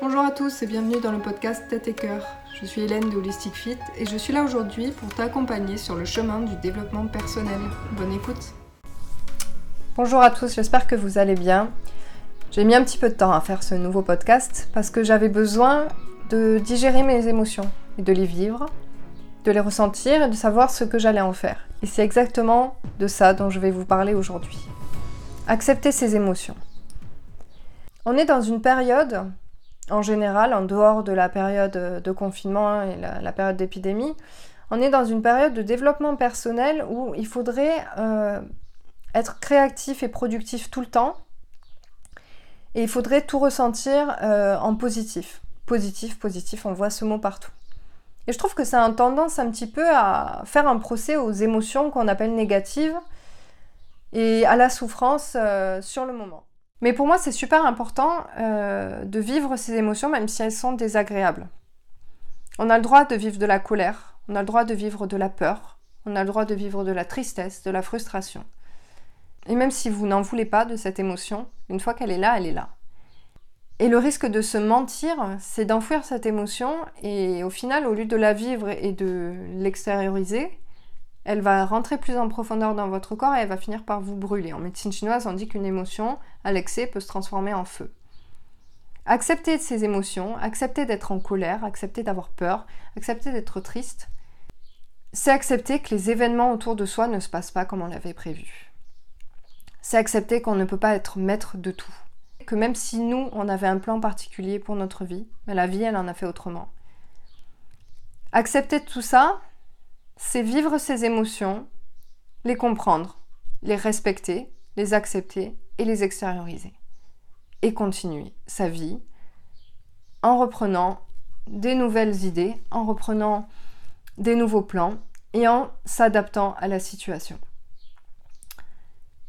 Bonjour à tous et bienvenue dans le podcast Tête et Cœur. Je suis Hélène de Holistic Fit et je suis là aujourd'hui pour t'accompagner sur le chemin du développement personnel. Bonne écoute. Bonjour à tous, j'espère que vous allez bien. J'ai mis un petit peu de temps à faire ce nouveau podcast parce que j'avais besoin de digérer mes émotions et de les vivre, de les ressentir et de savoir ce que j'allais en faire. Et c'est exactement de ça dont je vais vous parler aujourd'hui. Accepter ses émotions. On est dans une période, en général, en dehors de la période de confinement et la, période d'épidémie, on est dans une période de développement personnel où il faudrait euh, être créatif et productif tout le temps. Et il faudrait tout ressentir euh, en positif. Positif, positif, on voit ce mot partout. Et je trouve que ça a tendance un petit peu à faire un procès aux émotions qu'on appelle négatives et à la souffrance euh, sur le moment. Mais pour moi, c'est super important euh, de vivre ces émotions, même si elles sont désagréables. On a le droit de vivre de la colère, on a le droit de vivre de la peur, on a le droit de vivre de la tristesse, de la frustration. Et même si vous n'en voulez pas de cette émotion, une fois qu'elle est là, elle est là. Et le risque de se mentir, c'est d'enfouir cette émotion et au final, au lieu de la vivre et de l'extérioriser, elle va rentrer plus en profondeur dans votre corps et elle va finir par vous brûler. En médecine chinoise, on dit qu'une émotion, à l'excès, peut se transformer en feu. Accepter ces émotions, accepter d'être en colère, accepter d'avoir peur, accepter d'être triste, c'est accepter que les événements autour de soi ne se passent pas comme on l'avait prévu. C'est accepter qu'on ne peut pas être maître de tout. Que même si nous, on avait un plan particulier pour notre vie, la vie, elle en a fait autrement. Accepter tout ça, c'est vivre ses émotions, les comprendre, les respecter, les accepter et les extérioriser. Et continuer sa vie en reprenant des nouvelles idées, en reprenant des nouveaux plans et en s'adaptant à la situation.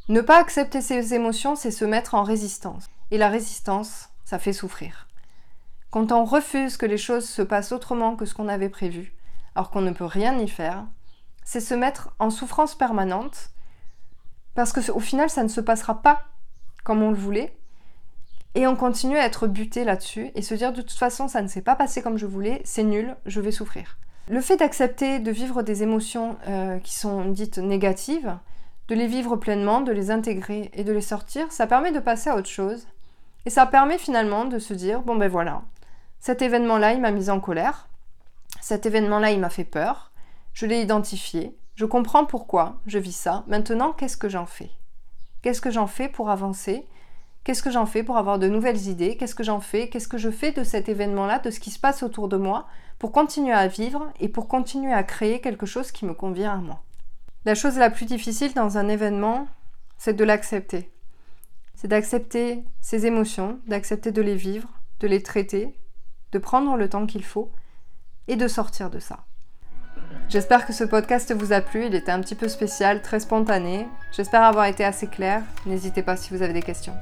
Ne pas accepter ses émotions, c'est se mettre en résistance. Et la résistance, ça fait souffrir. Quand on refuse que les choses se passent autrement que ce qu'on avait prévu, alors qu'on ne peut rien y faire, c'est se mettre en souffrance permanente parce qu'au final, ça ne se passera pas comme on le voulait. Et on continue à être buté là-dessus et se dire de toute façon, ça ne s'est pas passé comme je voulais, c'est nul, je vais souffrir. Le fait d'accepter de vivre des émotions euh, qui sont dites négatives, de les vivre pleinement, de les intégrer et de les sortir, ça permet de passer à autre chose. Et ça permet finalement de se dire, bon ben voilà, cet événement-là, il m'a mise en colère, cet événement-là, il m'a fait peur, je l'ai identifié, je comprends pourquoi je vis ça. Maintenant, qu'est-ce que j'en fais? Qu'est-ce que j'en fais pour avancer? Qu'est-ce que j'en fais pour avoir de nouvelles idées? Qu'est-ce que j'en fais? Qu'est-ce que je fais de cet événement-là, de ce qui se passe autour de moi, pour continuer à vivre et pour continuer à créer quelque chose qui me convient à moi? La chose la plus difficile dans un événement, c'est de l'accepter. C'est d'accepter ses émotions, d'accepter de les vivre, de les traiter, de prendre le temps qu'il faut et de sortir de ça. J'espère que ce podcast vous a plu, il était un petit peu spécial, très spontané. J'espère avoir été assez clair. N'hésitez pas si vous avez des questions.